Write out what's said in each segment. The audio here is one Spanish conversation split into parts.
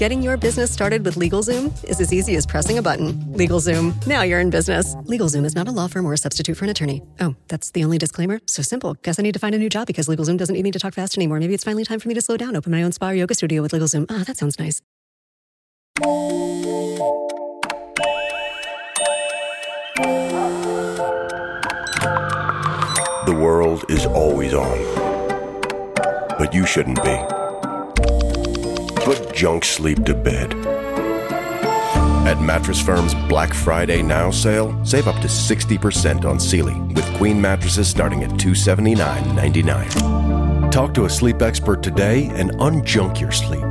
Getting your business started with LegalZoom is as easy as pressing a button. LegalZoom, now you're in business. LegalZoom is not a law firm or a substitute for an attorney. Oh, that's the only disclaimer? So simple. Guess I need to find a new job because LegalZoom doesn't need me to talk fast anymore. Maybe it's finally time for me to slow down, open my own spa or yoga studio with LegalZoom. Ah, oh, that sounds nice. The world is always on. But you shouldn't be. Put junk sleep to bed. At Mattress Firm's Black Friday Now sale, save up to 60% on Sealy with queen mattresses starting at $279.99. Talk to a sleep expert today and unjunk your sleep.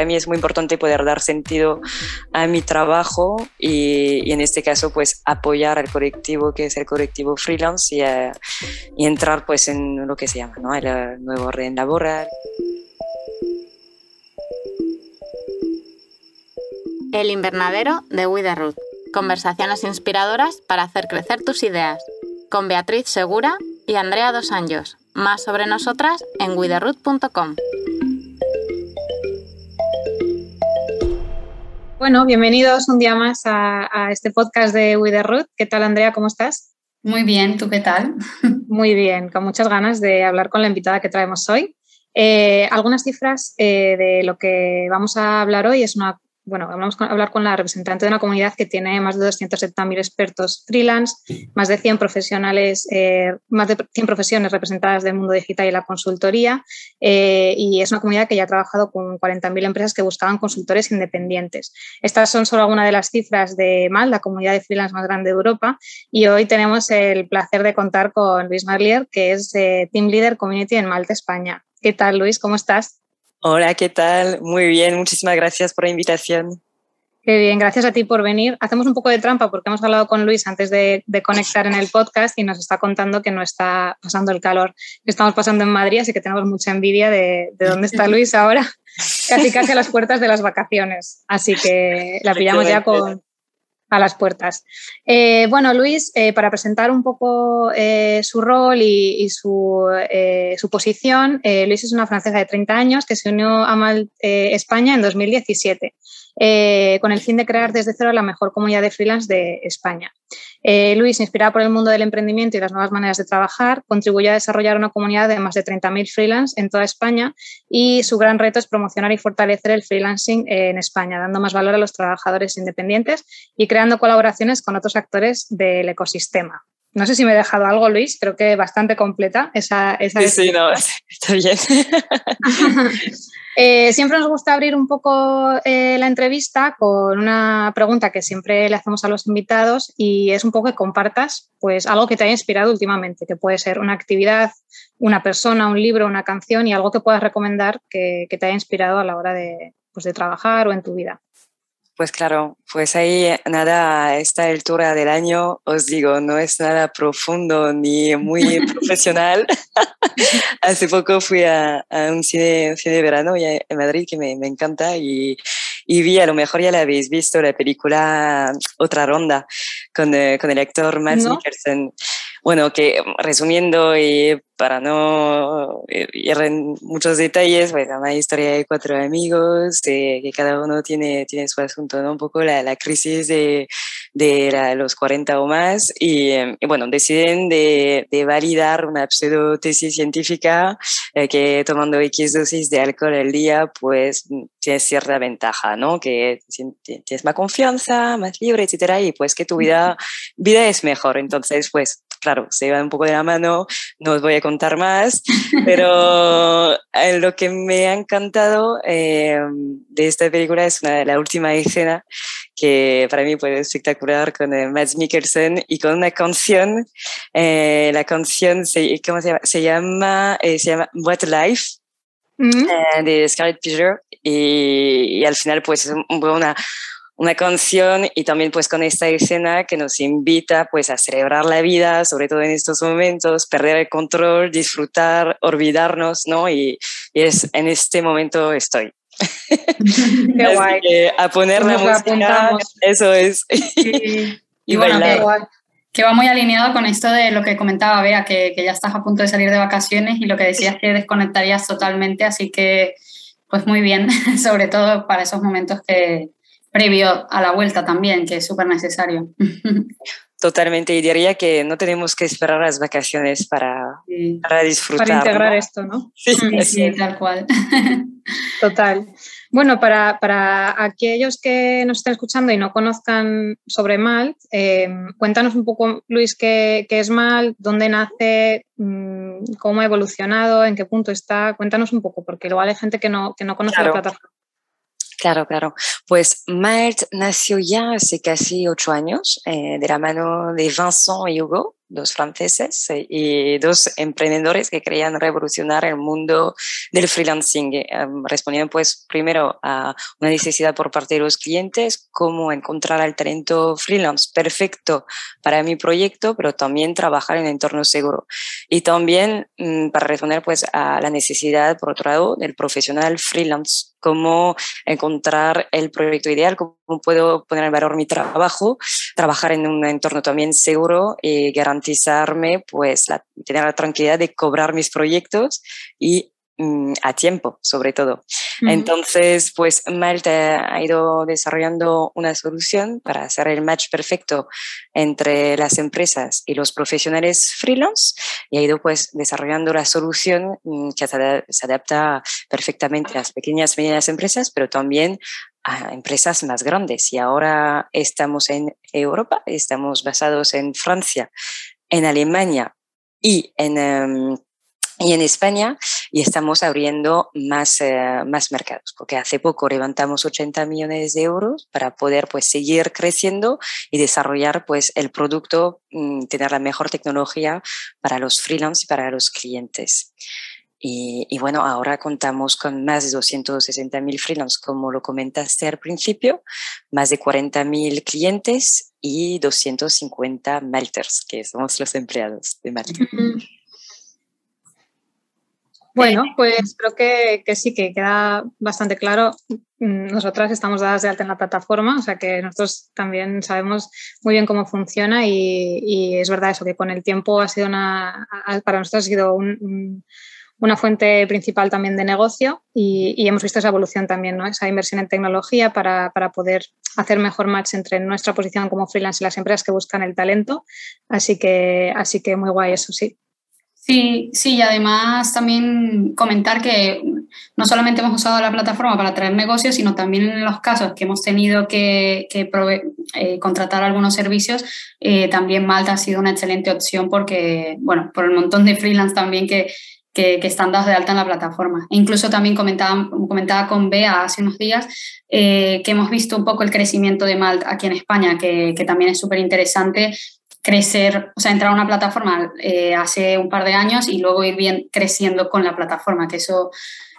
Para mí es muy importante poder dar sentido a mi trabajo y, en este caso pues apoyar al colectivo que es el colectivo freelance y, y entrar pues en lo que se llama ¿no? el nuevo orden laboral. El invernadero de Widerruth. Conversaciones inspiradoras para hacer crecer tus ideas. Con Beatriz Segura y Andrea Dos Anjos. Más sobre nosotras en widerruth.com. Bueno, bienvenidos un día más a, a este podcast de Widerruth. ¿Qué tal, Andrea? ¿Cómo estás? Muy bien, ¿tú qué tal? Muy bien, con muchas ganas de hablar con la invitada que traemos hoy. Eh, algunas cifras eh, de lo que vamos a hablar hoy es una bueno, vamos a hablar con la representante de una comunidad que tiene más de 270.000 expertos freelance, más de 100 profesionales, eh, más de 100 profesiones representadas del mundo digital y la consultoría, eh, y es una comunidad que ya ha trabajado con 40.000 empresas que buscaban consultores independientes. Estas son solo algunas de las cifras de MAL, la comunidad de freelance más grande de Europa, y hoy tenemos el placer de contar con Luis Marlier, que es eh, Team Leader Community en Malta, España. ¿Qué tal, Luis? ¿Cómo estás? Hola, ¿qué tal? Muy bien, muchísimas gracias por la invitación. Qué bien, gracias a ti por venir. Hacemos un poco de trampa porque hemos hablado con Luis antes de, de, conectar en el podcast y nos está contando que no está pasando el calor que estamos pasando en Madrid, así que tenemos mucha envidia de, de dónde está Luis ahora, casi casi a las puertas de las vacaciones. Así que la pillamos ya con, a las puertas. Eh, bueno, Luis, eh, para presentar un poco eh, su rol y, y su, su, posición, Luis es una francesa de 30 años que se unió a Mal España en 2017 con el fin de crear desde cero la mejor comunidad de freelance de España. Luis, inspirada por el mundo del emprendimiento y las nuevas maneras de trabajar, contribuyó a desarrollar una comunidad de más de 30.000 freelance en toda España y su gran reto es promocionar y fortalecer el freelancing en España, dando más valor a los trabajadores independientes y creando colaboraciones con otros actores del ecosistema. No sé si me he dejado algo, Luis, creo que bastante completa esa... esa sí, sí, no, está bien. eh, siempre nos gusta abrir un poco eh, la entrevista con una pregunta que siempre le hacemos a los invitados y es un poco que compartas pues, algo que te haya inspirado últimamente, que puede ser una actividad, una persona, un libro, una canción y algo que puedas recomendar que, que te haya inspirado a la hora de, pues, de trabajar o en tu vida. Pues claro, pues ahí nada, a esta altura del año, os digo, no es nada profundo ni muy profesional. Hace poco fui a, a un, cine, de verano en Madrid que me, me encanta y, y, vi, a lo mejor ya la habéis visto, la película Otra Ronda con, eh, con el actor Matt ¿No? Mikkelsen. Bueno, que resumiendo y para no ir en muchos detalles, pues una historia de cuatro amigos, de, que cada uno tiene, tiene su asunto, ¿no? Un poco la, la crisis de, de la, los 40 o más y, y bueno, deciden de, de, validar una pseudo tesis científica eh, que tomando X dosis de alcohol al día, pues tienes cierta ventaja, ¿no? Que tienes más confianza, más libre, etcétera, y pues que tu vida, vida es mejor. Entonces, pues claro, se va un poco de la mano, no os voy a contar más, pero lo que me ha encantado eh, de esta película es una, la última escena que para mí fue espectacular con eh, Mads Mikkelsen y con una canción, eh, la canción se, ¿cómo se llama? Se llama, eh, se llama What Life. Mm -hmm. de Scarlett y, y, al final pues es una, una canción y también pues con esta escena que nos invita pues a celebrar la vida, sobre todo en estos momentos, perder el control, disfrutar, olvidarnos, ¿no? Y, y es en este momento estoy. Qué guay. Que a poner la música, eso es. Sí. y, y bueno, bailar. que va muy alineado con esto de lo que comentaba Bea, que, que, ya estás a punto de salir de vacaciones y lo que decías que desconectarías totalmente, así que pues muy bien, sobre todo para esos momentos que previo a la vuelta también, que es súper necesario. Totalmente, y diría que no tenemos que esperar las vacaciones para, para disfrutar. Para integrar esto, ¿no? Sí, sí, tal cual. Total. Bueno, para, para, aquellos que nos estén escuchando y no conozcan sobre Malt, eh, cuéntanos un poco, Luis, qué, qué, es Malt, dónde nace, mm, cómo ha evolucionado, en qué punto está. Cuéntanos un poco, porque luego hay gente que no, que no conoce claro. la plataforma. Claro, claro. Pues Malt nació ya hace casi ocho años eh, de la mano de Vincent y Hugo, dos franceses eh, y dos emprendedores que querían revolucionar el mundo del freelancing, eh, respondiendo pues primero a una necesidad por parte de los clientes, cómo encontrar el talento freelance perfecto para mi proyecto, pero también trabajar en entorno seguro. Y también mm, para responder pues a la necesidad, por otro lado, del profesional freelance cómo encontrar el proyecto ideal, cómo puedo poner en valor mi trabajo, trabajar en un entorno también seguro y garantizarme, pues, la, tener la tranquilidad de cobrar mis proyectos y mm, a tiempo, sobre todo. Uh -huh. Entonces, pues Malta ha ido desarrollando una solución para hacer el match perfecto entre las empresas y los profesionales freelance y ha ido pues desarrollando la solución que se adapta perfectamente a las pequeñas y medianas empresas, pero también a empresas más grandes. Y ahora estamos en Europa, estamos basados en Francia, en Alemania y en... Um, y en España y estamos abriendo más, eh, más mercados, porque hace poco levantamos 80 millones de euros para poder pues, seguir creciendo y desarrollar pues, el producto, mm, tener la mejor tecnología para los freelance y para los clientes. Y, y, bueno, ahora contamos con más de 260 mil freelance, como lo comentaste al principio, más de 40 mil clientes y 250 melters, que somos los empleados de Malta. Bueno, pues creo que, que, sí, que queda bastante claro. Nosotras estamos dadas de alta en la plataforma, o sea que nosotros también sabemos muy bien cómo funciona y, y es verdad eso, que con el tiempo ha sido una, para nosotros ha sido un, un, una fuente principal también de negocio y, hemos visto esa evolución también, ¿no? esa inversión en tecnología para, para poder hacer mejor match entre nuestra posición como freelance y las empresas que buscan el talento. Así que, así que muy guay eso, sí. Sí, sí, y además también comentar que no solamente hemos usado la plataforma para traer negocios, sino también en los casos que hemos tenido que, eh, contratar algunos servicios, eh, también Malta ha sido una excelente opción porque, bueno, por el montón de freelance también que, que, que, están dados de alta en la plataforma. Incluso también comentaba, comentaba con Bea hace unos días eh, que hemos visto un poco el crecimiento de Malta aquí en España, que, que también es súper interesante crecer, o sea, entrar a una plataforma eh, hace un par de años y luego ir bien creciendo con la plataforma, que eso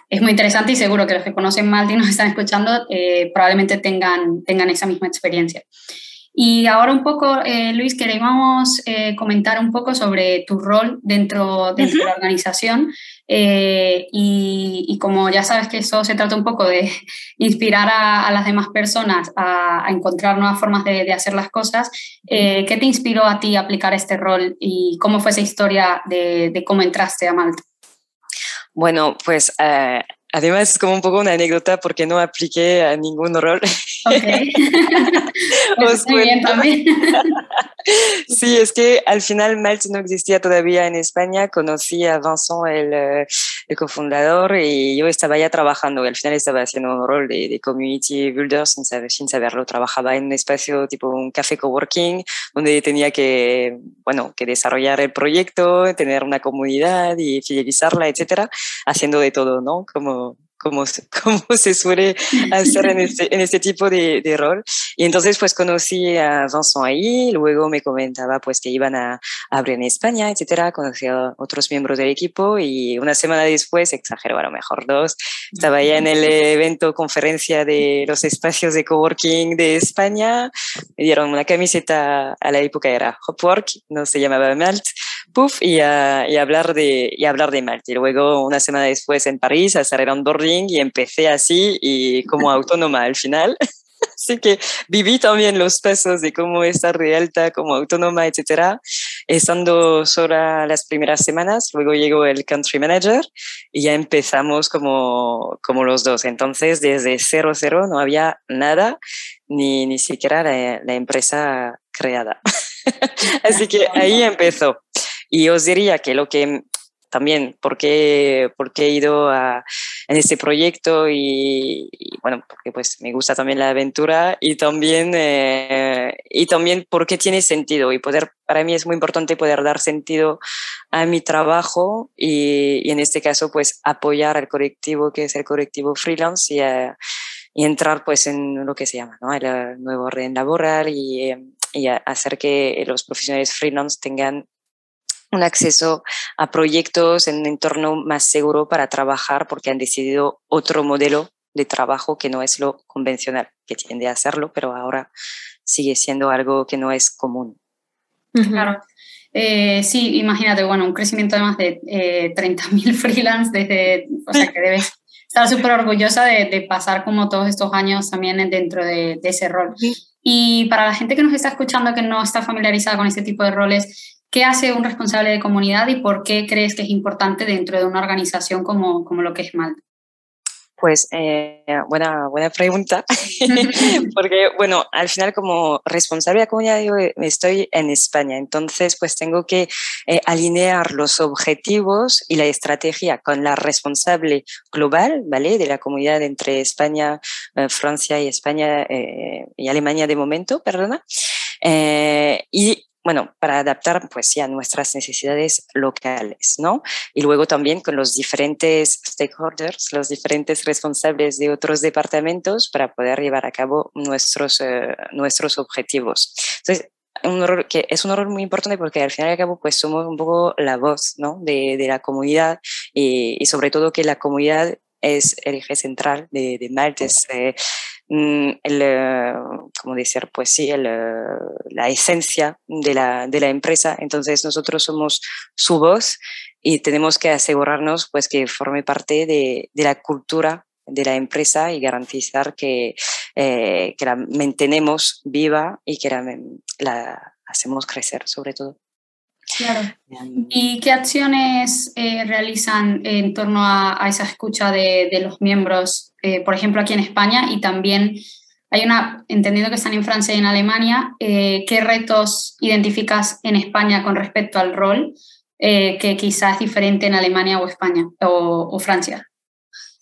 es muy interesante y seguro que los que conocen Malta y nos están escuchando eh, probablemente tengan, tengan esa misma experiencia. Y ahora un poco, eh, Luis, queríamos eh, comentar un poco sobre tu rol dentro, dentro uh -huh. de la organización eh, y, y, como ya sabes que eso se trata un poco de inspirar a, a las demás personas a, a, encontrar nuevas formas de, de hacer las cosas, ¿qué te inspiró a ti a aplicar este rol y cómo fue esa historia de, de cómo entraste a Malta? Bueno, pues además es como un poco una anécdota porque no apliqué a ningún rol. Okay. pues muy bien también. sí, es que al final Malt no existía todavía en España. Conocí a Vincent, el, eh, el cofundador, y yo estaba ya trabajando. Y al final estaba haciendo un rol de, de community builder sin, saber, sin saberlo. Trabajaba en un espacio tipo un café coworking, donde tenía que, bueno, que desarrollar el proyecto, tener una comunidad y fidelizarla, etcétera, haciendo de todo, ¿no? Como como, como se suele hacer en este, en este tipo de, de, rol. Y entonces pues conocí a Vincent ahí, luego me comentaba pues que iban a, a abrir en España, etcétera, conocí a otros miembros del equipo y una semana después, exagero, a lo mejor dos, estaba ya en el evento conferencia de los espacios de coworking de España, me dieron una camiseta, a la época era Hopwork, no se llamaba Malt, puff, y a, y a hablar de, y a hablar de Malt. Y luego una semana después en París a hacer el onboarding y empecé así y como autónoma al final. Así que viví también los pasos de cómo estar de alta como autónoma, etcétera, estando sola las primeras semanas. Luego llegó el country manager y ya empezamos como, como los dos. Entonces, desde cero, cero, no había nada, ni, ni siquiera la, la empresa creada. Así que ahí empezó. Y os diría que lo que también por qué, he ido a, en este proyecto y, bueno, porque pues me gusta también la aventura y también, eh, y también porque tiene sentido y poder, para mí es muy importante poder dar sentido a mi trabajo y, en este caso pues apoyar al colectivo que es el colectivo freelance y, y entrar pues en lo que se llama, ¿no? El nuevo orden laboral y, y hacer que los profesionales freelance tengan un acceso a proyectos en un entorno más seguro para trabajar porque han decidido otro modelo de trabajo que no es lo convencional, que tiende a hacerlo, pero ahora sigue siendo algo que no es común. Claro. Eh, sí, imagínate, bueno, un crecimiento de más de eh, 30.000 freelance desde, o sea, que debes estar súper orgullosa de, pasar como todos estos años también dentro de, de ese rol. Y para la gente que nos está escuchando que no está familiarizada con este tipo de roles, ¿Qué hace un responsable de comunidad y por qué crees que es importante dentro de una organización como, como lo que es Malta? Pues eh, buena, buena pregunta, porque bueno, al final como responsable de comunidad yo estoy en España, entonces pues tengo que eh, alinear los objetivos y la estrategia con la responsable global, ¿vale? De la comunidad entre España, eh, Francia y España y Alemania de momento, perdona. y bueno, para adaptar pues sí a nuestras necesidades locales, ¿no? Y luego también con los diferentes stakeholders, los diferentes responsables de otros departamentos para poder llevar a cabo nuestros, eh, nuestros objetivos. Entonces, un error que es un error muy importante porque al final y al cabo pues somos un poco la voz, ¿no? De, de la comunidad y, y sobre todo que la comunidad es el eje central de, de Malta, es eh, el, eh, como decir, pues sí, eh, la esencia de la, de la empresa. Entonces nosotros somos su voz y tenemos que asegurarnos pues que forme parte de, de la cultura de la empresa y garantizar que, que la mantenemos viva y que la hacemos crecer sobre todo. Claro. ¿Y qué acciones eh, realizan en torno a, esa escucha de, los miembros, eh, por ejemplo, aquí en España? Y también hay una, entendiendo que están en Francia y en Alemania, eh, ¿qué retos identificas en España con respecto al rol que quizás es diferente en Alemania o España o Francia?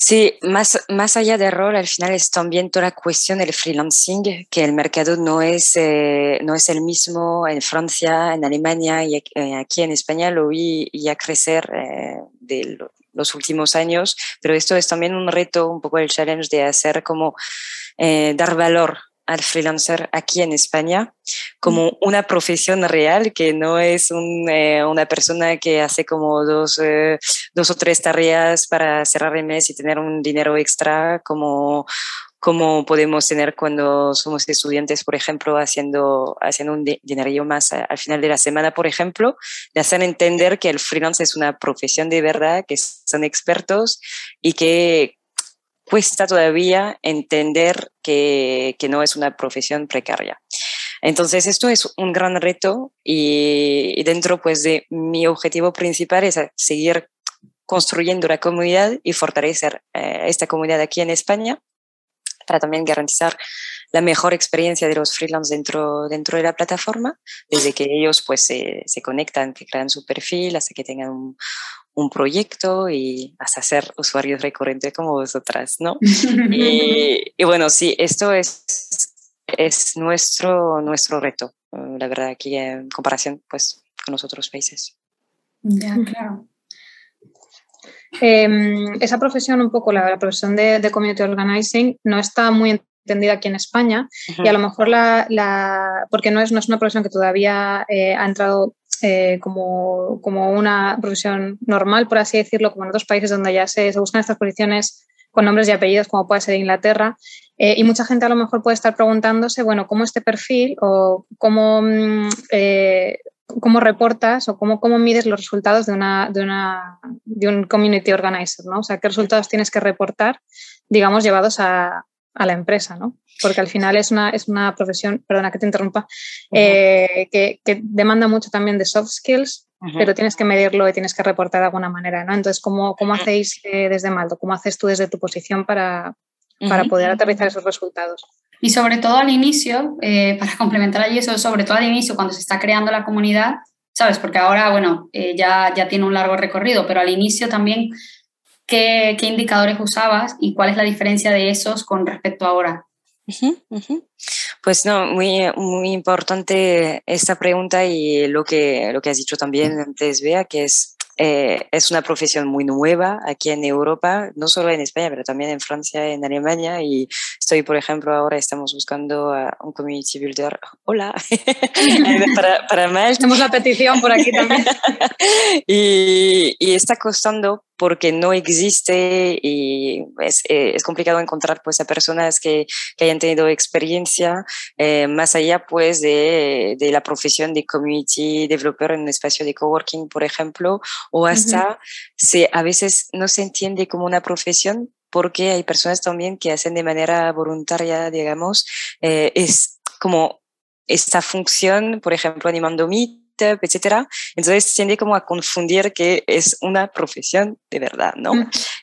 Sí, más, más allá del rol, al final es también toda la cuestión del freelancing, que el mercado no es, eh, no es el mismo en Francia, en Alemania y eh, aquí en España lo vi ya crecer eh, de los últimos años, pero esto es también un reto, un poco el challenge de hacer como dar valor al freelancer aquí en España como una profesión real, que no es eh, una persona que hace como dos, eh, dos o tres tareas para cerrar el mes y tener un dinero extra, como, como podemos tener cuando somos estudiantes, por ejemplo, haciendo, haciendo un dinerillo más al final de la semana, por ejemplo, de hacer entender que el freelance es una profesión de verdad, que son expertos y que cuesta todavía entender que, que no es una profesión precaria. Entonces, esto es un gran reto y, dentro pues, de mi objetivo principal es seguir construyendo la comunidad y fortalecer eh, esta comunidad aquí en España para también garantizar la mejor experiencia de los freelance dentro, dentro de la plataforma, desde que ellos pues se, se conectan, que crean su perfil, hasta que tengan un, un proyecto y hasta ser usuarios recurrentes como vosotras, ¿no? y, y, bueno, sí, esto es, es nuestro, nuestro reto, eh, la verdad, aquí en comparación pues, con los otros países. Ya, claro. Eh, esa profesión, un poco la, profesión de, de, community organizing, no está muy entendida aquí en España uh -huh. y a lo mejor la, la, porque no es, no es una profesión que todavía eh, ha entrado eh, como, como, una profesión normal, por así decirlo, como en otros países donde ya se, se buscan estas posiciones con nombres y apellidos, como puede ser Inglaterra. Eh, y mucha gente a lo mejor puede estar preguntándose, bueno, ¿cómo este perfil o cómo, eh, cómo reportas o cómo, cómo mides los resultados de, una, de, una, de un community organizer? ¿no? O sea, ¿qué resultados tienes que reportar, digamos, llevados a, a la empresa, ¿no? Porque al final es una, es una profesión, perdona que te interrumpa, eh, que, demanda mucho también de soft skills, pero tienes que medirlo y tienes que reportar de alguna manera, ¿no? Entonces, ¿cómo, cómo hacéis eh, desde Maldo? ¿Cómo haces tú desde tu posición para, para poder aterrizar esos resultados? Y sobre todo al inicio, eh, para complementar allí eso, sobre todo al inicio, cuando se está creando la comunidad, ¿sabes? Porque ahora, bueno, ya, ya tiene un largo recorrido, pero al inicio también ¿Qué, indicadores usabas y cuál es la diferencia de esos con respecto a ahora? Pues no, muy, muy importante esta pregunta y lo que, lo que has dicho también antes, Bea, que es eh, es una profesión muy nueva aquí en Europa, no solo en España, pero también en Francia, en Alemania. Y estoy, por ejemplo, ahora estamos buscando a un community builder. Hola, para, para Malta. Tenemos la petición por aquí también. y, y, está costando porque no existe y es, eh, es, complicado encontrar pues a personas que, que hayan tenido experiencia eh, más allá pues de, de, la profesión de community developer en un espacio de coworking, por ejemplo, o hasta se, a veces no se entiende como una profesión porque hay personas también que hacen de manera voluntaria, digamos, eh, es como esta función, por ejemplo, animando Etcétera. Entonces tiende como a confundir que es una profesión de verdad, ¿no?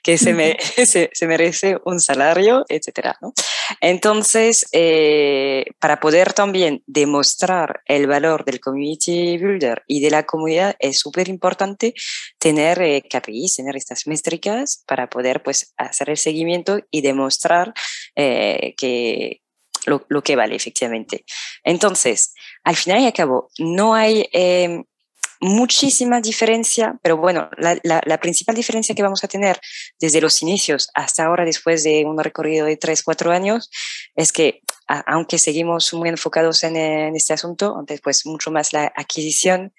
Que se, me, se, merece un salario, etcétera, ¿no? Entonces, eh, para poder también demostrar el valor del community builder y de la comunidad, es súper importante tener eh, KPIs, tener estas métricas para poder pues hacer el seguimiento y demostrar eh, que, lo, que vale efectivamente. Entonces, al final y al cabo, no hay eh, muchísima diferencia, pero bueno, la, principal diferencia que vamos a tener desde los inicios hasta ahora, después de un recorrido de 3, 4 años, es que aunque seguimos muy enfocados en, este asunto, antes pues mucho más la adquisición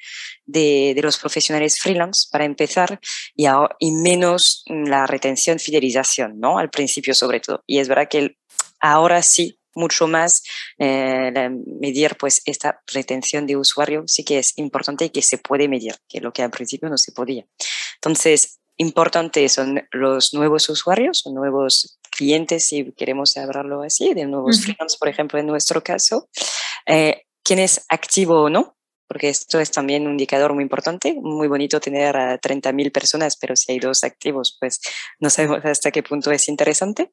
de, los profesionales freelance para empezar y menos la retención, fidelización, ¿no? Al principio sobre todo. Y es verdad que ahora sí mucho más eh, medir pues esta retención de usuario sí que es importante y que se puede medir, que lo que al principio no se podía. Entonces, importante son los nuevos usuarios, nuevos clientes, si queremos hablarlo así, de nuevos freelance, por ejemplo, en nuestro caso, eh, quién es activo o no, porque esto es también un indicador muy importante. Muy bonito tener a 30.000 personas, pero si hay dos activos, pues no sabemos hasta qué punto es interesante.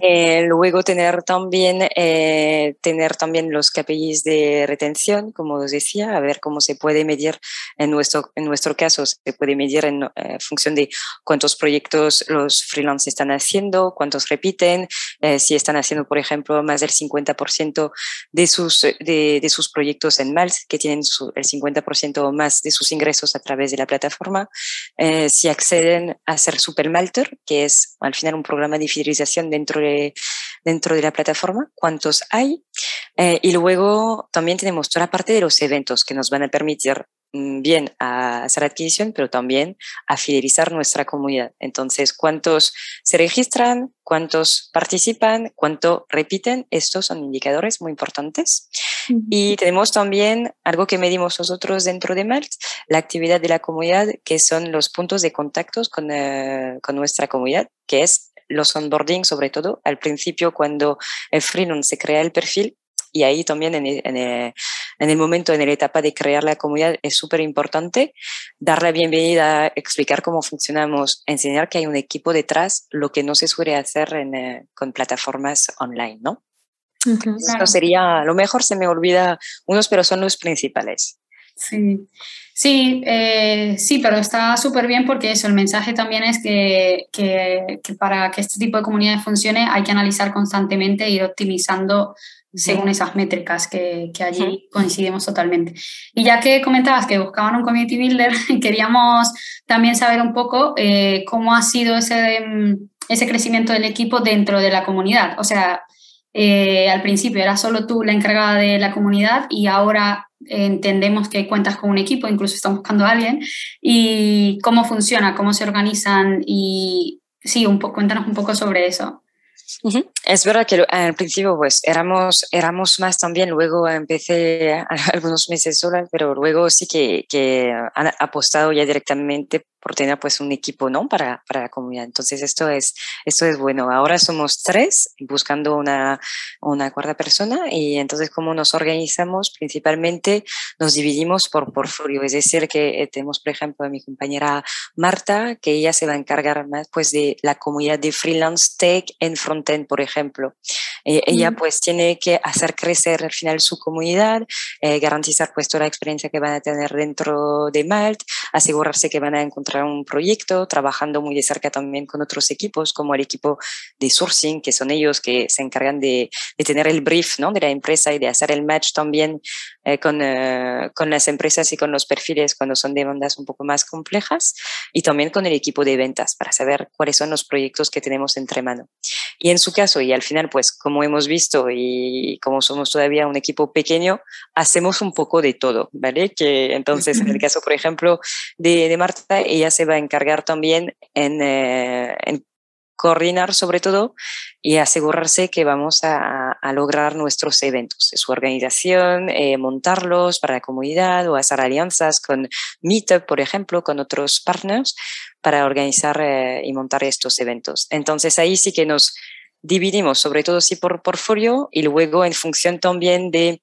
Eh, luego tener también, eh, tener también los KPIs de retención, como os decía, a ver cómo se puede medir en nuestro, en nuestro caso, se puede medir en eh, función de cuántos proyectos los freelance están haciendo, cuántos repiten, si están haciendo, por ejemplo, más del 50% de sus, de, de, sus proyectos en MALS, que tienen el 50% más de sus ingresos a través de la plataforma, si acceden a ser Supermalter, que es al final un programa de fidelización dentro de, dentro de la plataforma, cuántos hay. Eh, y luego también tenemos toda la parte de los eventos que nos van a permitir mm, bien a hacer adquisición, pero también a fidelizar nuestra comunidad. Entonces, ¿cuántos se registran? ¿Cuántos participan? ¿Cuánto repiten? Estos son indicadores muy importantes. Y tenemos también algo que medimos nosotros dentro de Malt, la actividad de la comunidad, que son los puntos de contactos con, eh, con nuestra comunidad, que es los onboarding, sobre todo al principio cuando el freelance se crea el perfil. Y ahí también en el, momento, en la etapa de crear la comunidad, es súper importante dar la bienvenida, explicar cómo funcionamos, enseñar que hay un equipo detrás, lo que no se suele hacer eh, con plataformas online, ¿no? Esto sería, lo mejor se me olvida unos, pero son los principales. Sí, sí, eh, sí, pero está súper bien porque eso, el mensaje también es que, que, para que este tipo de comunidades funcione hay que analizar constantemente e ir optimizando según esas métricas que, que allí coincidimos totalmente. Y ya que comentabas que buscaban un community builder, queríamos también saber un poco eh, cómo ha sido ese, ese crecimiento del equipo dentro de la comunidad. O sea, eh, al principio era solo tú la encargada de la comunidad y ahora entendemos que cuentas con un equipo, incluso estamos buscando a alguien, y cómo funciona, cómo se organizan y sí, un poco, cuéntanos un poco sobre eso. Es verdad que al principio pues éramos, éramos más también, luego empecé algunos meses sola, pero luego sí que, que han apostado ya directamente por tener pues un equipo, ¿no? Para, para la comunidad. Entonces esto es, esto es bueno. Ahora somos tres buscando una, una cuarta persona y entonces cómo nos organizamos principalmente nos dividimos por portfolio. Es decir, que eh, tenemos, por ejemplo, a mi compañera Marta, que ella se va a encargar más pues de la comunidad de freelance tech en frontend, por ejemplo. Eh, ella pues tiene que hacer crecer al final su comunidad, eh, garantizar pues toda la experiencia que van a tener dentro de Malt, asegurarse que van a encontrar un proyecto, trabajando muy de cerca también con otros equipos, como el equipo de sourcing, que son ellos que se encargan de, de tener el brief ¿no? de la empresa y de hacer el match también eh, con, con las empresas y con los perfiles cuando son demandas un poco más complejas, y también con el equipo de ventas para saber cuáles son los proyectos que tenemos entre mano. Y en su caso, y al final, pues como hemos visto y como somos todavía un equipo pequeño, hacemos un poco de todo, ¿vale? Que entonces, en el caso, por ejemplo, de, de Marta, ella se va a encargar también en, eh, en coordinar sobre todo y asegurarse que vamos a, lograr nuestros eventos, su organización, eh, montarlos para la comunidad o hacer alianzas con Meetup, por ejemplo, con otros partners para organizar eh, y montar estos eventos. Entonces ahí sí que nos dividimos, sobre todo sí por portfolio y luego en función también de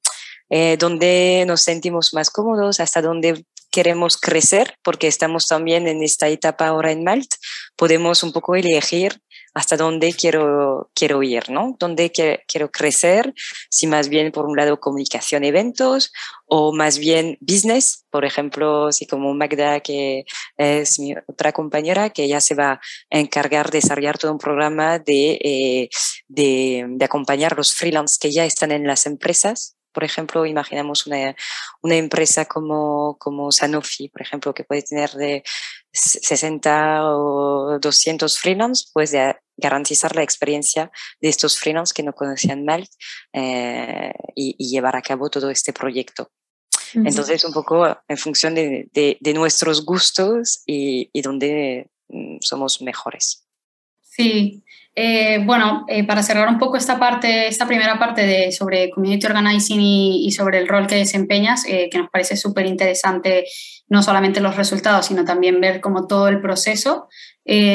eh, dónde nos sentimos más cómodos, hasta dónde queremos crecer, porque estamos también en esta etapa ahora en Malt, podemos un poco elegir hasta dónde quiero, quiero ir, ¿no? Dónde quiero crecer, si más bien por un lado comunicación, eventos, o más bien business, por ejemplo, si como Magda, que es mi otra compañera, que ya se va a encargar de desarrollar todo un programa de, eh, de, de acompañar los freelance que ya están en las empresas por ejemplo, imaginamos una, una, empresa como, como Sanofi, por ejemplo, que puede tener de 60 o 200 freelance, pues de garantizar la experiencia de estos freelance que no conocían mal eh, y, y, llevar a cabo todo este proyecto. Entonces, un poco en función de, de, de nuestros gustos y, y donde mm, somos mejores. Sí, eh, bueno, eh, para cerrar un poco esta parte, esta primera parte de, sobre community organizing y, sobre el rol que desempeñas, eh, que nos parece súper interesante, no solamente los resultados, sino también ver como todo el proceso,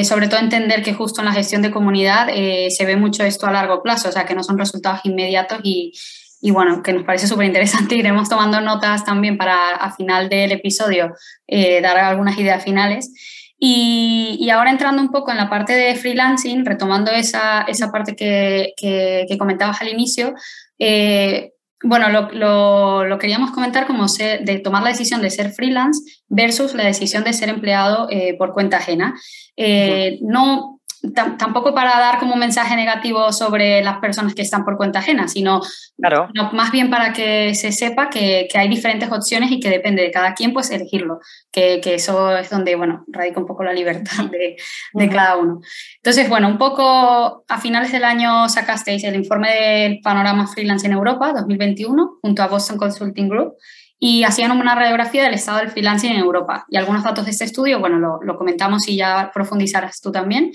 sobre todo entender que justo en la gestión de comunidad se ve mucho esto a largo plazo, o sea, que no son resultados inmediatos y, bueno, que nos parece súper interesante. Iremos tomando notas también para a final del episodio dar algunas ideas finales. Y, y, ahora entrando un poco en la parte de freelancing, retomando esa, esa parte que, que, que, comentabas al inicio, eh, bueno, lo, lo, lo, queríamos comentar como ser, de tomar la decisión de ser freelance versus la decisión de ser empleado eh, por cuenta ajena. Eh, no tampoco para dar como un mensaje negativo sobre las personas que están por cuenta ajena, sino, claro. no, más bien para que se sepa que, que, hay diferentes opciones y que depende de cada quien pues elegirlo, que, que eso es donde, bueno, radica un poco la libertad de, de uh -huh. cada uno. Entonces, bueno, un poco a finales del año sacasteis el informe del panorama freelance en Europa 2021 junto a Boston Consulting Group y hacían una radiografía del estado del freelancing en Europa. Y algunos datos de este estudio, bueno, lo, lo comentamos y ya profundizarás tú también.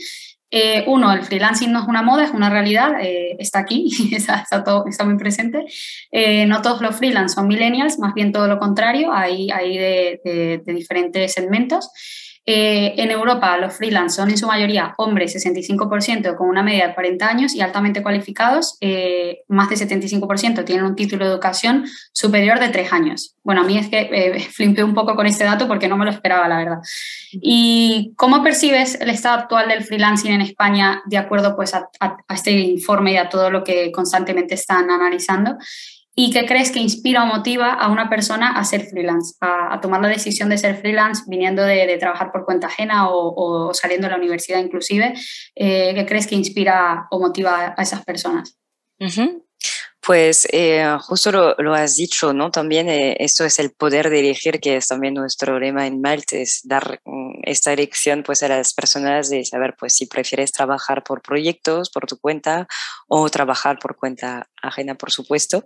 Eh, uno, el freelancing no es una moda, es una realidad, eh, está aquí, está, está, todo, está muy presente. Eh, no todos los freelance son millennials, más bien todo lo contrario, hay, hay de, de, de diferentes segmentos. Eh, en Europa los freelance son en su mayoría hombres, 65% con una media de 40 años y altamente cualificados, eh, más de 75% tienen un título de educación superior de 3 años. Bueno, a mí es que eh, flipé un poco con este dato porque no me lo esperaba, la verdad. ¿Y cómo percibes el estado actual del freelancing en España de acuerdo pues, a, este informe y a todo lo que constantemente están analizando? ¿Y qué crees que inspira o motiva a una persona a ser freelance, a, tomar la decisión de ser freelance viniendo de, trabajar por cuenta ajena o, saliendo de la universidad inclusive? Eh, ¿Qué crees que inspira o motiva a esas personas? Pues eh, justo lo, lo, has dicho, ¿no? También eh, esto es el poder de elegir, que es también nuestro lema en Malte, es dar um, esta elección pues a las personas de saber pues si prefieres trabajar por proyectos, por tu cuenta o trabajar por cuenta ajena, por supuesto.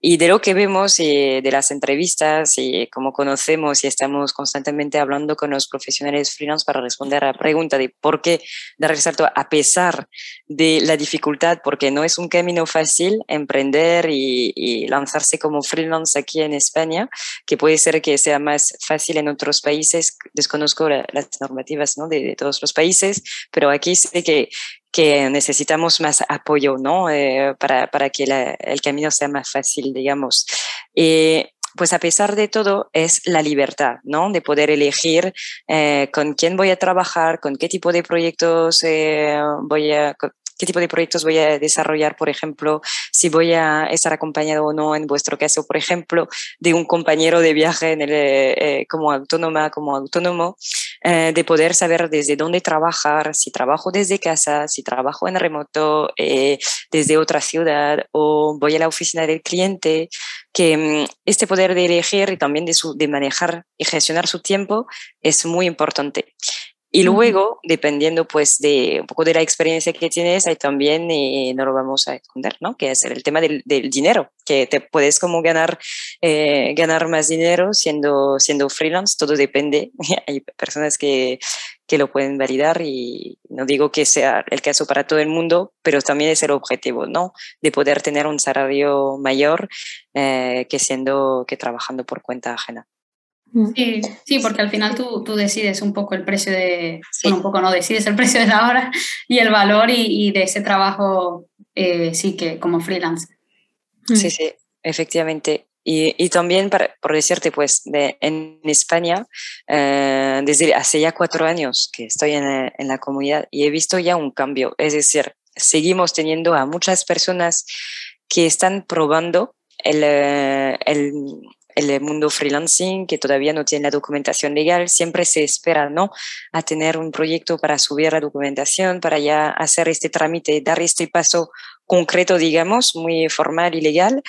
Y de lo que vemos y de las entrevistas y como conocemos y estamos constantemente hablando con los profesionales freelance para responder a la pregunta de por qué dar el salto a pesar de la dificultad, porque no es un camino fácil emprender emprender y, lanzarse como freelance aquí en España, que puede ser que sea más fácil en otros países. Desconozco las normativas ¿no? de, todos los países, pero aquí sé que, que necesitamos más apoyo ¿no? Eh, para, para, que el camino sea más fácil, digamos. Eh, pues a pesar de todo es la libertad, ¿no? De poder elegir eh, con quién voy a trabajar, con qué tipo de proyectos eh, voy a, qué tipo de proyectos voy a desarrollar, por ejemplo, si voy a estar acompañado o no, en vuestro caso, por ejemplo, de un compañero de viaje en el, eh, como autónoma, como autónomo, eh, de poder saber desde dónde trabajar, si trabajo desde casa, si trabajo en remoto, eh, desde otra ciudad o voy a la oficina del cliente, que mm, este poder de elegir y también de, su, de manejar y gestionar su tiempo es muy importante. Y luego, dependiendo pues de un poco de la experiencia que tienes, ahí también eh, no lo vamos a esconder, ¿no? Que es el tema del, del dinero, que te puedes como ganar, eh, ganar más dinero siendo, siendo freelance, todo depende. Hay personas que, que lo pueden validar y no digo que sea el caso para todo el mundo, pero también es el objetivo, ¿no? De poder tener un salario mayor eh, que siendo, que trabajando por cuenta ajena. Mm. Sí, sí, porque al final tú, tú decides un poco el precio de, un poco no decides el precio de la hora y el valor y, de ese trabajo, eh, sí que como freelance. Sí, mm. sí, efectivamente. Y, y también, para, por decirte, pues, de, en España, eh, desde hace ya cuatro años que estoy en, en la comunidad y he visto ya un cambio. Es decir, seguimos teniendo a muchas personas que están probando el, eh, el, el mundo freelancing, que todavía no tiene la documentación legal, siempre se espera, ¿no? A tener un proyecto para subir la documentación, para ya hacer este trámite, dar este paso concreto, digamos, muy formal y legal,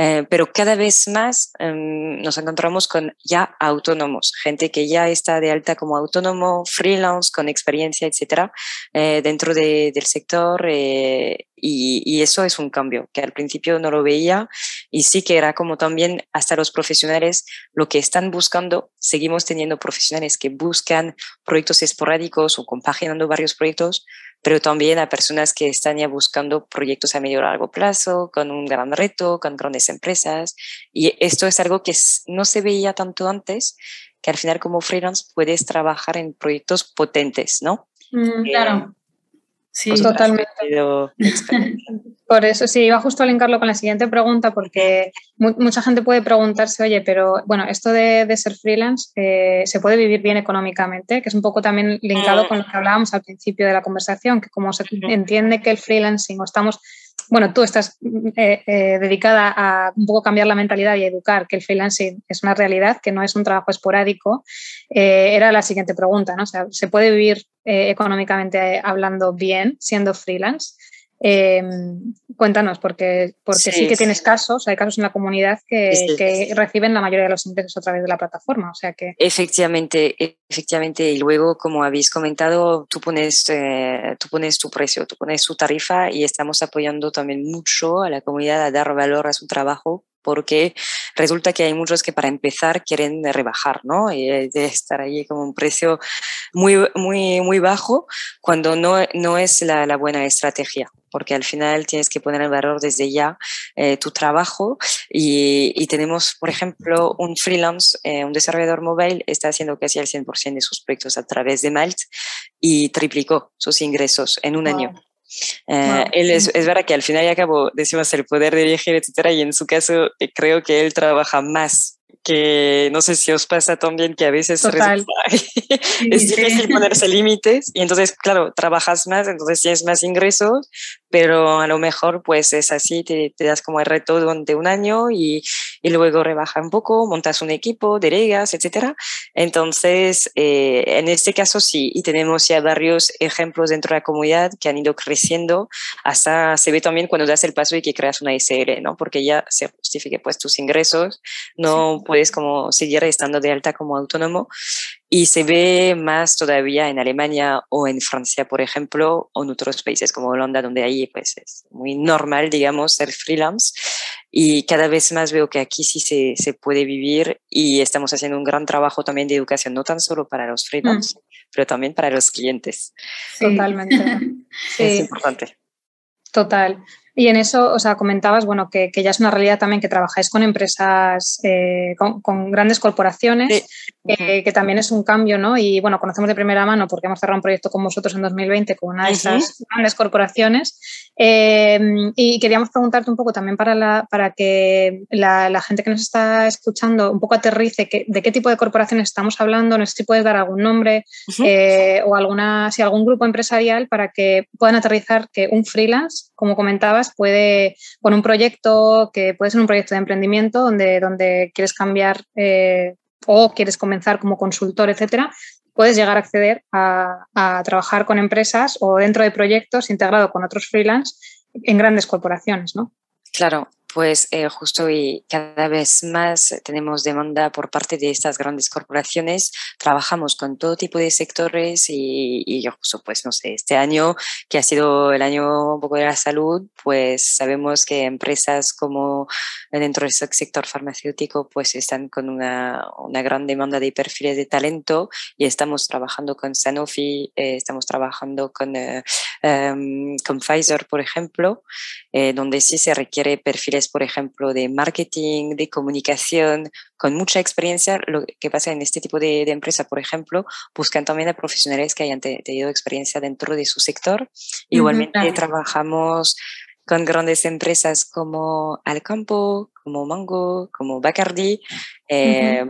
eh, pero cada vez más em, nos encontramos con ya autónomos, gente que ya está de alta como autónomo, freelance, con experiencia, etcétera, eh, dentro de, del sector eh, y, y, eso es un cambio que al principio no lo veía y sí que era como también hasta los profesionales lo que están buscando, seguimos teniendo profesionales que buscan proyectos esporádicos o compaginando varios proyectos, pero también a personas que están ya buscando proyectos a medio y largo plazo, con un gran reto, con grandes empresas. Y esto es algo que no se veía tanto antes, que al final como freelance puedes trabajar en proyectos potentes, ¿no? Mm, claro. Sí, totalmente. Por eso, sí, iba justo a linkarlo con la siguiente pregunta, porque mucha gente puede preguntarse, oye, pero bueno, esto de, ser freelance, eh, ¿se puede vivir bien económicamente? Que es un poco también linkado con lo que hablábamos al principio de la conversación, que como se entiende que el freelancing o estamos bueno, tú estás eh, eh, dedicada a un poco cambiar la mentalidad y educar que el freelancing es una realidad, que no es un trabajo esporádico, eh, era la siguiente pregunta, ¿no? ¿se puede vivir económicamente hablando bien siendo freelance? Em, cuéntanos, porque, porque sí, que tienes casos, hay casos en la comunidad que, reciben la mayoría de los ingresos a través de la plataforma. O sea que... Efectivamente, efectivamente. Y luego, como habéis comentado, tú pones, eh, tú pones tu precio, tú pones tu tarifa y estamos apoyando también mucho a la comunidad a dar valor a su trabajo porque resulta que hay muchos que para empezar quieren rebajar, ¿no? Y de estar ahí como un precio muy, muy, muy bajo cuando no, no es la, la buena estrategia porque al final tienes que poner en valor desde ya eh, tu trabajo y, y, tenemos, por ejemplo, un freelance, eh, un desarrollador móvil, está haciendo casi el 100% de sus proyectos a través de Malt y triplicó sus ingresos en un año. Eh, él es, es, verdad que al final y al cabo decimos el poder de dirigir, etcétera, y en su caso eh, creo que él trabaja más que no sé si os pasa también que a veces es difícil ponerse límites y entonces, claro, trabajas más, entonces tienes más ingresos, pero a lo mejor pues es así, te, te das como el reto durante un año y, y, luego rebaja un poco, montas un equipo, delegas, etcétera. Entonces, eh, en este caso sí, y tenemos ya varios ejemplos dentro de la comunidad que han ido creciendo, hasta se ve también cuando das el paso y que creas una SL, ¿no? Porque ya se justifique pues tus ingresos, no puedes como seguir estando de alta como autónomo y se ve más todavía en Alemania o en Francia, por ejemplo, o en otros países como Holanda, donde ahí pues es muy normal, digamos, ser freelance. Y cada vez más veo que aquí sí se, se puede vivir y estamos haciendo un gran trabajo también de educación, no tan solo para los freelance, mm. pero también para los clientes. Totalmente. Es importante. Total. Y en eso, o sea, comentabas, bueno, que, ya es una realidad también que trabajáis con empresas, eh, con, grandes corporaciones, eh, que también es un cambio, ¿no? Y bueno, conocemos de primera mano porque hemos cerrado un proyecto con vosotros en 2020 con una de esas grandes corporaciones. Eh, y queríamos preguntarte un poco también para, la, para que la, gente que nos está escuchando un poco aterrice de qué tipo de corporaciones estamos hablando, no sé si puedes dar algún nombre o alguna, si algún grupo empresarial para que puedan aterrizar que un freelance, como comentabas, puede, con un proyecto que puede ser un proyecto de emprendimiento donde, donde quieres cambiar eh, o quieres comenzar como consultor, etcétera, puedes llegar a acceder a, a, trabajar con empresas o dentro de proyectos integrado con otros freelance en grandes corporaciones, ¿no? Claro, pues eh, justo y cada vez más tenemos demanda por parte de estas grandes corporaciones. Trabajamos con todo tipo de sectores y, y justo, pues no sé, este año que ha sido el año un poco de la salud, pues sabemos que empresas como dentro del sector farmacéutico pues están con una, una gran demanda de perfiles de talento y estamos trabajando con Sanofi, eh, estamos trabajando con, eh, em, con Pfizer, por ejemplo, donde sí se requiere perfiles por ejemplo, de marketing, de comunicación, con mucha experiencia. Lo que pasa en este tipo de, de empresa, por ejemplo, buscan también a profesionales que hayan tenido experiencia dentro de su sector. Igualmente trabajamos con grandes empresas como Alcampo, como Mango, como Bacardi, eh,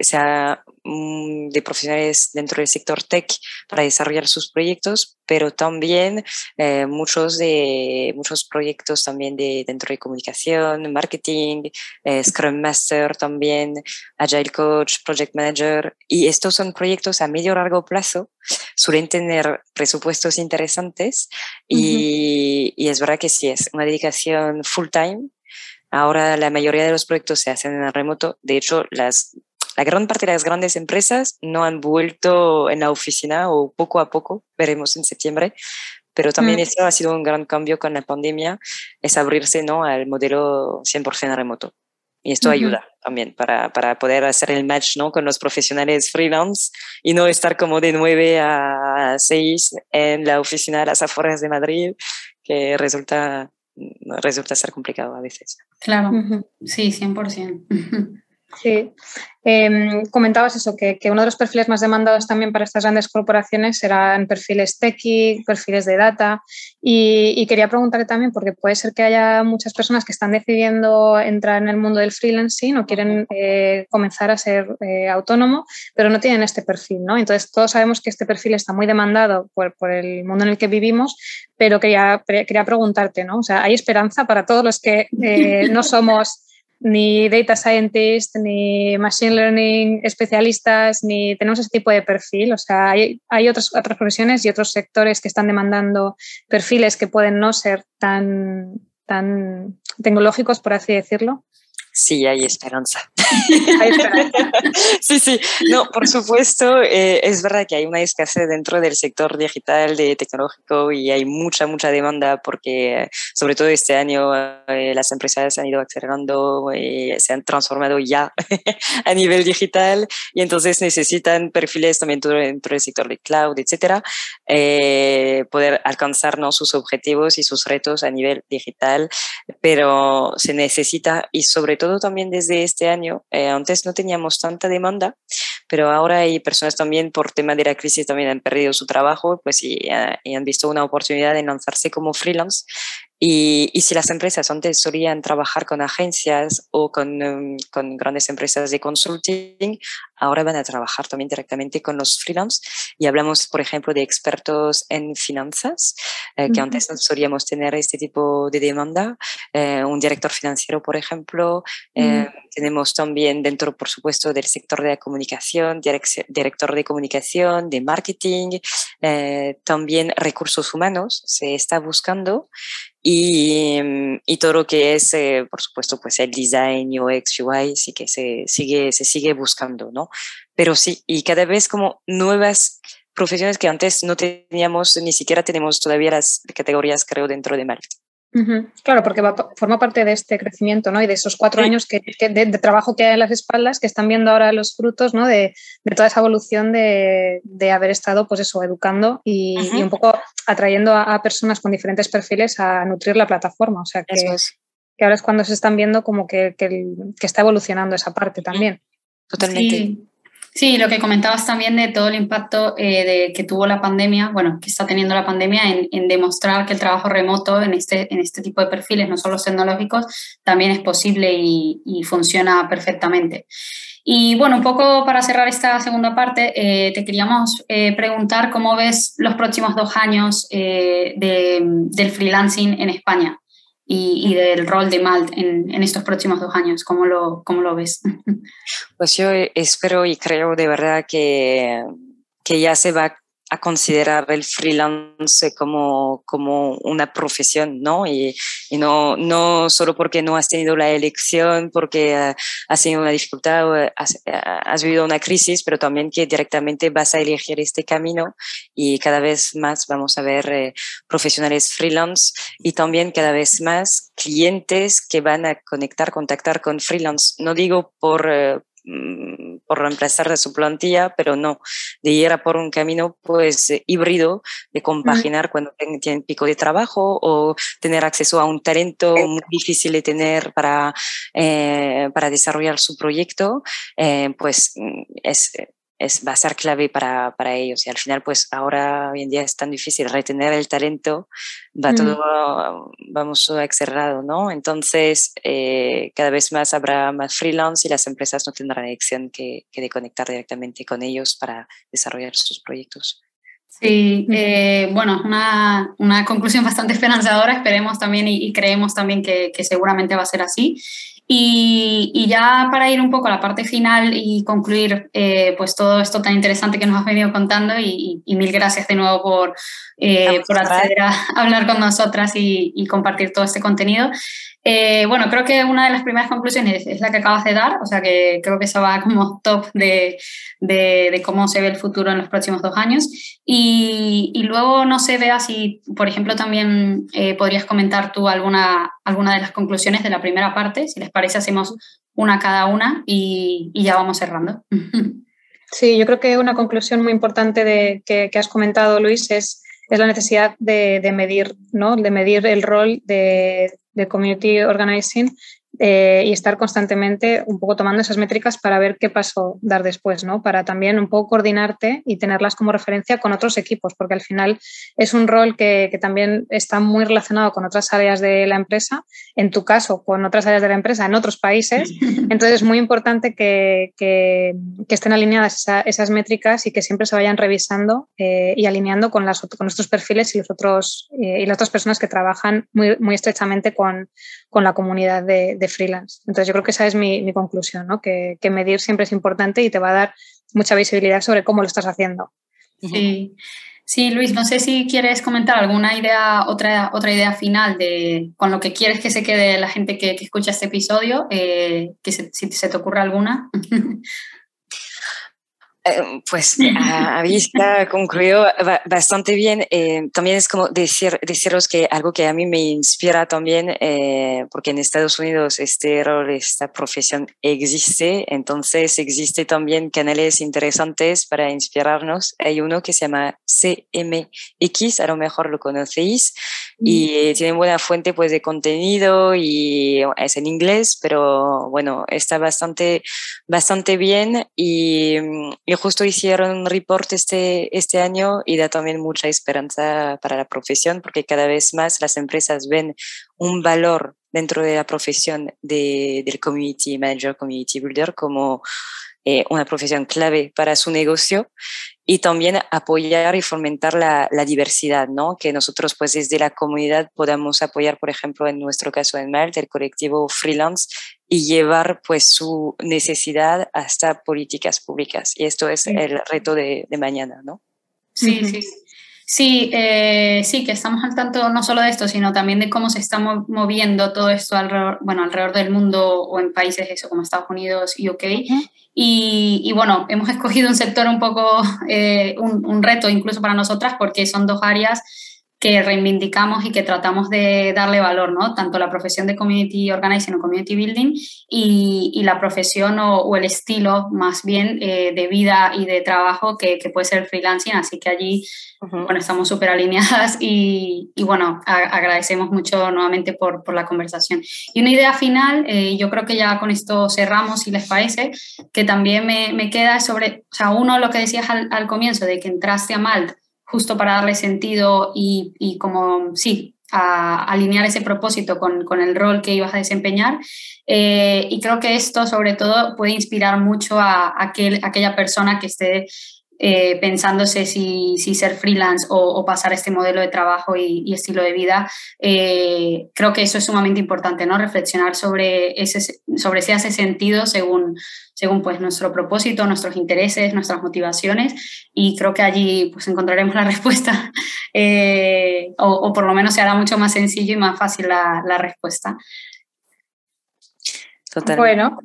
sea mm, de profesionales dentro del sector tech para desarrollar sus proyectos, pero también eh, muchos de muchos proyectos también de dentro de comunicación, marketing, eh, Scrum Master también, Agile Coach, Project Manager y estos son proyectos a medio largo plazo, suelen tener presupuestos interesantes y, y es verdad que sí es una dedicación full time Ahora la mayoría de los proyectos se hacen en remoto. De hecho, las la gran parte de las grandes empresas no han vuelto en la oficina o poco a poco, veremos en septiembre, pero también mm. eso ha sido un gran cambio con la pandemia, es abrirse ¿no? al modelo 100% remoto. Y esto ayuda también para, para, poder hacer el match ¿no? con los profesionales freelance y no estar como de 9 a 6 en la oficina a las afueras de Madrid, que resulta, resulta ser complicado a veces. Claro, sí, 100%. Sí, Em, comentabas eso, que, uno de los perfiles más demandados también para estas grandes corporaciones serán perfiles techy, perfiles de data. Y, quería preguntarte también, porque puede ser que haya muchas personas que están decidiendo entrar en el mundo del freelancing o quieren eh, comenzar a ser eh, autónomo, pero no tienen este perfil, ¿no? Entonces, todos sabemos que este perfil está muy demandado por, el mundo en el que vivimos, pero quería, quería preguntarte, ¿no? O sea, ¿hay esperanza para todos los que eh, no somos ni data scientist, ni machine learning especialistas, ni tenemos ese tipo de perfil. O sea, hay, hay otras, otras profesiones y otros sectores que están demandando perfiles que pueden no ser tan, tan tecnológicos, por así decirlo. Sí, hay esperanza. sí, sí, no, por supuesto, eh, es verdad que hay una escasez dentro del sector digital, de tecnológico, y hay mucha, mucha demanda porque, sobre todo este año, eh, las empresas han ido acelerando y se han transformado ya a nivel digital y entonces necesitan perfiles también dentro del sector de cloud, etcétera, eh, poder alcanzarnos sus objetivos y sus retos a nivel digital, pero se necesita y sobre todo también desde este año. Eh, antes no teníamos tanta demanda, pero ahora hay personas también por tema de la crisis también han perdido su trabajo pues y, eh, y han visto una oportunidad de lanzarse como freelance y, y, si las empresas antes solían trabajar con agencias o con, em, con, grandes empresas de consulting, ahora van a trabajar también directamente con los freelance. Y hablamos, por ejemplo, de expertos en finanzas, eh, que antes no solíamos tener este tipo de demanda. Eh, un director financiero, por ejemplo. Eh, tenemos también dentro, por supuesto, del sector de la comunicación, director de comunicación, de marketing, también recursos humanos se está buscando y, y, todo lo que es, eh, por supuesto, pues el design, UX, UI, sí que se sigue, se sigue buscando, ¿no? Pero sí, y cada vez como nuevas profesiones que antes no teníamos, ni siquiera tenemos todavía las categorías, creo, dentro de marketing. Claro, porque forma parte de este crecimiento ¿no? y de esos cuatro años que, de, trabajo que hay en las espaldas que están viendo ahora los frutos ¿no? de, toda esa evolución de, haber estado pues eso, educando y, un poco atrayendo a, personas con diferentes perfiles a nutrir la plataforma. O sea que, que ahora es cuando se están viendo como que, que, está evolucionando esa parte también. Totalmente. Sí, lo que comentabas también de todo el impacto eh, de, que tuvo la pandemia, bueno, que está teniendo la pandemia en, demostrar que el trabajo remoto en este, en este tipo de perfiles, no solo tecnológicos, también es posible y, funciona perfectamente. Y bueno, un poco para cerrar esta segunda parte, eh, te queríamos eh, preguntar cómo ves los próximos dos años del freelancing en España y, del rol de Malt en, en, estos próximos dos años? ¿Cómo lo, cómo lo ves? Pues yo espero y creo de verdad que, que ya se va a considerar el freelance como, como una profesión, ¿no? Y, y, no, no solo porque no has tenido la elección, porque uh, has tenido una dificultad o has, has, vivido una crisis, pero también que directamente vas a elegir este camino y cada vez más vamos a ver eh, profesionales freelance y también cada vez más clientes que van a conectar, contactar con freelance. No digo por, uh, Mm, por reemplazar de su plantilla, pero no, de ir a por un camino pues eh, híbrido, de compaginar cuando tienen pico de trabajo o tener acceso a un talento muy difícil de tener para, eh, para desarrollar su proyecto, eh, pues mm, es es, va a ser clave para, para, ellos. Y al final, pues ahora hoy en día es tan difícil retener el talento, va todo, vamos todo cerrado, ¿no? Entonces, eh, cada vez más habrá más freelance y las empresas no tendrán elección que, que de conectar directamente con ellos para desarrollar sus proyectos. Sí, eh, bueno, una, una, conclusión bastante esperanzadora, esperemos también y, y creemos también que, que, seguramente va a ser así. Y, ya para ir un poco a la parte final y concluir eh, pues todo esto tan interesante que nos has venido contando y, mil gracias de nuevo por, eh, por acceder a hablar con nosotras y, y compartir todo este contenido. Eh, bueno, creo que una de las primeras conclusiones es la que acabas de dar, o sea que creo que eso va como top de, de, cómo se ve el futuro en los próximos dos años. Y, y luego no sé, vea si, por ejemplo, también eh, podrías comentar tú alguna, alguna de las conclusiones de la primera parte, si les parece hacemos una cada una y, y ya vamos cerrando. Sí, yo creo que una conclusión muy importante de, que, que has comentado, Luis, es es la necesidad de, de, medir, ¿no? de medir el rol de, de community organizing eh, y estar constantemente un poco tomando esas métricas para ver qué paso dar después, ¿no? Para también un poco coordinarte y tenerlas como referencia con otros equipos, porque al final es un rol que, que también está muy relacionado con otras áreas de la empresa, en tu caso, con otras áreas de la empresa en otros países. Entonces es muy importante que, que, que estén alineadas esas métricas y que siempre se vayan revisando eh, y alineando con, las, con nuestros perfiles y, los otros, eh, y las otras personas que trabajan muy, muy estrechamente con, con la comunidad de, de freelance. Entonces yo creo que esa es mi, conclusión, ¿no? que, medir siempre es importante y te va a dar mucha visibilidad sobre cómo lo estás haciendo. Sí. Sí, Luis, no sé si quieres comentar alguna idea, otra, otra idea final de con lo que quieres que se quede la gente que, escucha este episodio, eh, que si se te ocurre alguna. Eh, pues a, vista concluyó bastante bien. Eh, también es como decir, deciros que algo que a mí me inspira también, eh, porque en Estados Unidos este rol, esta profesión existe, entonces existe también canales interesantes para inspirarnos. Hay uno que se llama CMX, a lo mejor lo conocéis, y tiene buena fuente pues de contenido y es en inglés, pero bueno, está bastante, bastante bien y y justo hicieron un report este, este año y da también mucha esperanza para la profesión porque cada vez más las empresas ven un valor dentro de la profesión de, del community manager, community builder como eh, una profesión clave para su negocio y también apoyar y fomentar la, la, diversidad, ¿no? Que nosotros pues desde la comunidad podamos apoyar, por ejemplo, en nuestro caso en Malta, el colectivo freelance y llevar pues su necesidad hasta políticas públicas. Y esto es el reto de, de mañana, ¿no? Sí, sí. Sí, eh, sí, que estamos al tanto no solo de esto, sino también de cómo se está moviendo todo esto alrededor, bueno, alrededor del mundo o en países eso, como Estados Unidos y UK. Y, bueno, hemos escogido un sector un poco, eh, un, reto incluso para nosotras, porque son dos áreas que reivindicamos y que tratamos de darle valor, ¿no? Tanto la profesión de community organizing o community building y, la profesión o, el estilo más bien eh, de vida y de trabajo que, puede ser el freelancing. Así que allí, bueno, estamos súper alineadas y, bueno, agradecemos mucho nuevamente por, por, la conversación. Y una idea final, eh, yo creo que ya con esto cerramos, si les parece, que también me, me queda sobre, o sea, uno lo que decías al, al comienzo, de que entraste a Malt justo para darle sentido y, y como, sí, a alinear ese propósito con, con, el rol que ibas a desempeñar. Eh, y creo que esto, sobre todo, puede inspirar mucho a, aquel, aquella persona que esté eh, pensándose si, si, ser freelance o, pasar este modelo de trabajo y, estilo de vida. Eh, creo que eso es sumamente importante, ¿no? Reflexionar sobre, ese, sobre si hace sentido según, según pues, nuestro propósito, nuestros intereses, nuestras motivaciones y creo que allí pues, encontraremos la respuesta eh, o, por lo menos se hará mucho más sencillo y más fácil la, la respuesta. Bueno,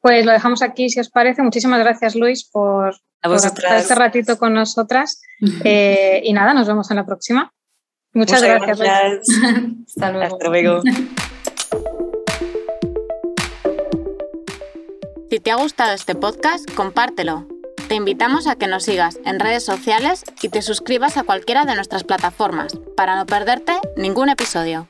pues lo dejamos aquí, si os parece. Muchísimas gracias, Luis, por, estar este ratito con nosotras. Eh, y nada, nos vemos en la próxima. Muchas, gracias. Hasta luego. Hasta luego. Si te ha gustado este podcast, compártelo. Te invitamos a que nos sigas en redes sociales y te suscribas a cualquiera de nuestras plataformas para no perderte ningún episodio.